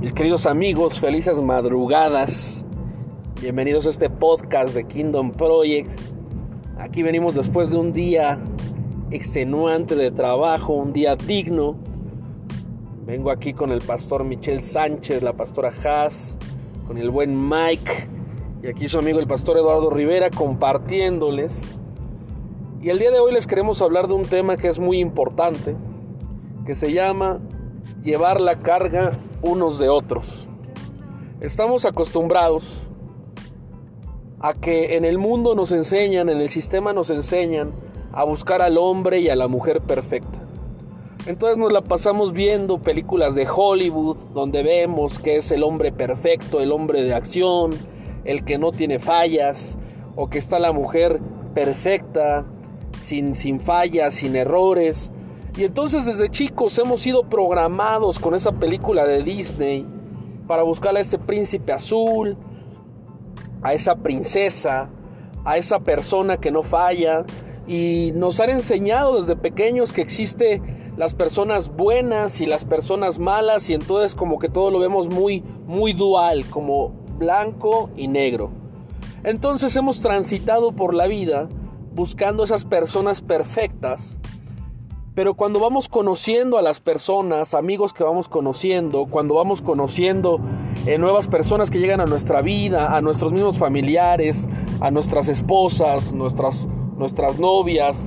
Mis queridos amigos, felices madrugadas. Bienvenidos a este podcast de Kingdom Project. Aquí venimos después de un día extenuante de trabajo, un día digno. Vengo aquí con el pastor Michel Sánchez, la pastora Haas, con el buen Mike y aquí su amigo el pastor Eduardo Rivera compartiéndoles. Y el día de hoy les queremos hablar de un tema que es muy importante, que se llama llevar la carga unos de otros. Estamos acostumbrados a que en el mundo nos enseñan, en el sistema nos enseñan a buscar al hombre y a la mujer perfecta. Entonces nos la pasamos viendo películas de Hollywood donde vemos que es el hombre perfecto, el hombre de acción, el que no tiene fallas, o que está la mujer perfecta, sin, sin fallas, sin errores. Y entonces desde chicos hemos sido programados con esa película de Disney para buscar a ese príncipe azul, a esa princesa, a esa persona que no falla. Y nos han enseñado desde pequeños que existe las personas buenas y las personas malas y entonces como que todo lo vemos muy muy dual, como blanco y negro. Entonces hemos transitado por la vida buscando esas personas perfectas pero cuando vamos conociendo a las personas, amigos que vamos conociendo, cuando vamos conociendo eh, nuevas personas que llegan a nuestra vida, a nuestros mismos familiares, a nuestras esposas, nuestras, nuestras novias,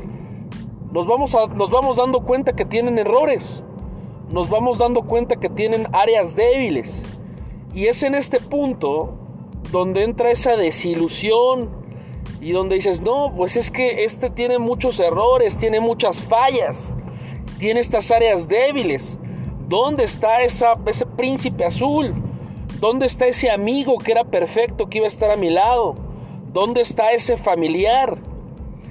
nos vamos, nos vamos dando cuenta que tienen errores, nos vamos dando cuenta que tienen áreas débiles. Y es en este punto donde entra esa desilusión y donde dices, no, pues es que este tiene muchos errores, tiene muchas fallas tiene estas áreas débiles. ¿Dónde está ese príncipe azul? ¿Dónde está ese amigo que era perfecto, que iba a estar a mi lado? ¿Dónde está ese familiar?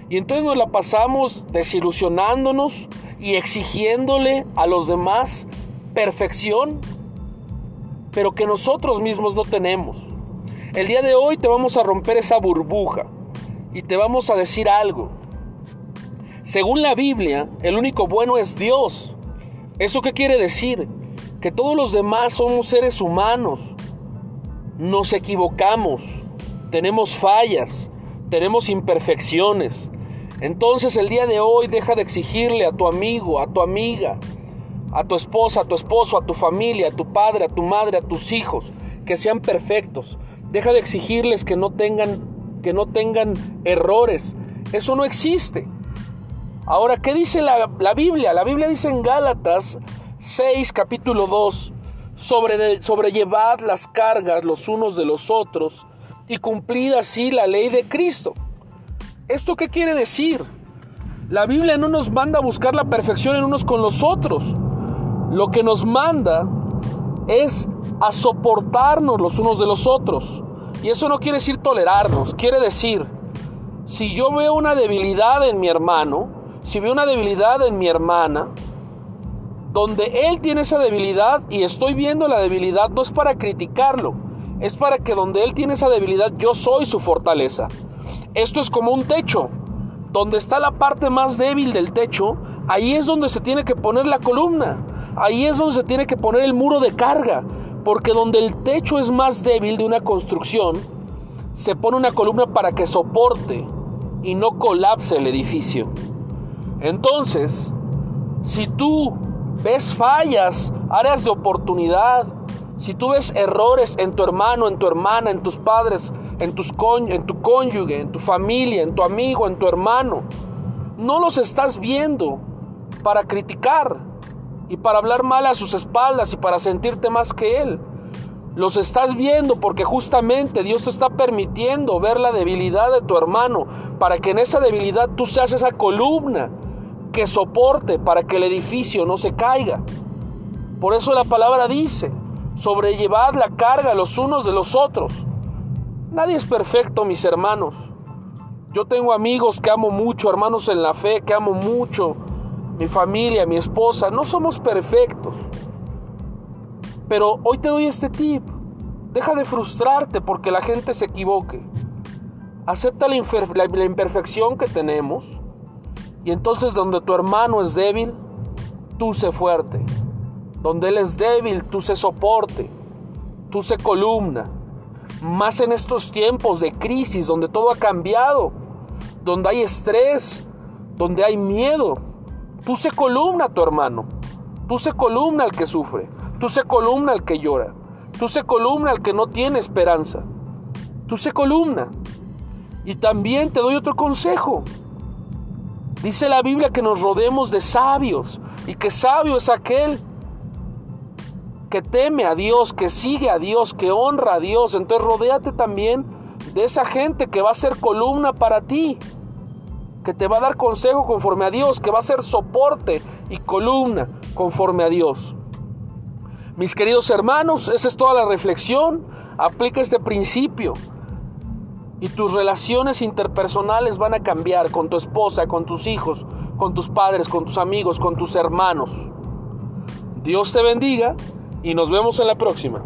Y entonces nos la pasamos desilusionándonos y exigiéndole a los demás perfección, pero que nosotros mismos no tenemos. El día de hoy te vamos a romper esa burbuja y te vamos a decir algo. Según la Biblia, el único bueno es Dios. ¿Eso qué quiere decir? Que todos los demás somos seres humanos. Nos equivocamos, tenemos fallas, tenemos imperfecciones. Entonces el día de hoy deja de exigirle a tu amigo, a tu amiga, a tu esposa, a tu esposo, a tu familia, a tu padre, a tu madre, a tus hijos, que sean perfectos. Deja de exigirles que no tengan que no tengan errores. Eso no existe. Ahora, ¿qué dice la, Biblia? La Biblia dice en Gálatas 6, capítulo 2, sobre sobrellevad las cargas los unos de los otros y cumplid así la ley de Cristo. ¿Esto qué quiere decir? La Biblia no nos manda a buscar la perfección en unos con los otros. Lo que nos manda es a soportarnos los unos de los otros. Y eso no quiere decir tolerarnos, quiere decir, si yo veo una debilidad en mi hermano, si veo una debilidad en mi hermana, donde él tiene esa debilidad y estoy viendo la debilidad, no es para criticarlo, es para que donde él tiene esa debilidad yo soy su fortaleza. Esto es como un techo, donde está la parte más débil del techo, ahí es donde se tiene que poner la columna, ahí es donde se tiene que poner el muro de carga, porque donde el techo es más débil de una construcción, se pone una columna para que soporte y no colapse el edificio. Entonces, si tú ves fallas, áreas de oportunidad, si tú ves errores en tu hermano, en tu hermana, en tus padres, en, tus en tu cónyuge, en tu familia, en tu amigo, en tu hermano, no los estás viendo para criticar y para hablar mal a sus espaldas y para sentirte más que él. Los estás viendo porque justamente Dios te está permitiendo ver la debilidad de tu hermano para que en esa debilidad tú seas esa columna que soporte para que el edificio no se caiga. Por eso la palabra dice, sobrellevar la carga los unos de los otros. Nadie es perfecto, mis hermanos. Yo tengo amigos que amo mucho, hermanos en la fe que amo mucho, mi familia, mi esposa, no somos perfectos. Pero hoy te doy este tip. Deja de frustrarte porque la gente se equivoque. Acepta la, imperfección que tenemos y entonces donde tu hermano es débil, tú sé fuerte. Donde él es débil, tú sé soporte. Tú sé columna. Más en estos tiempos de crisis donde todo ha cambiado, donde hay estrés, donde hay miedo. Tú sé columna tu hermano. Tú sé columna al que sufre. Tú sé columna al que llora. Tú sé columna al que no tiene esperanza. Tú sé columna. Y también te doy otro consejo. Dice la Biblia que nos rodemos de sabios y que sabio es aquel que teme a Dios, que sigue a Dios, que honra a Dios. Entonces rodéate también de esa gente que va a ser columna para ti, que te va a dar consejo conforme a Dios, que va a ser soporte y columna conforme a Dios. Mis queridos hermanos, esa es toda la reflexión. Aplica este principio y tus relaciones interpersonales van a cambiar con tu esposa, con tus hijos, con tus padres, con tus amigos, con tus hermanos. Dios te bendiga y nos vemos en la próxima.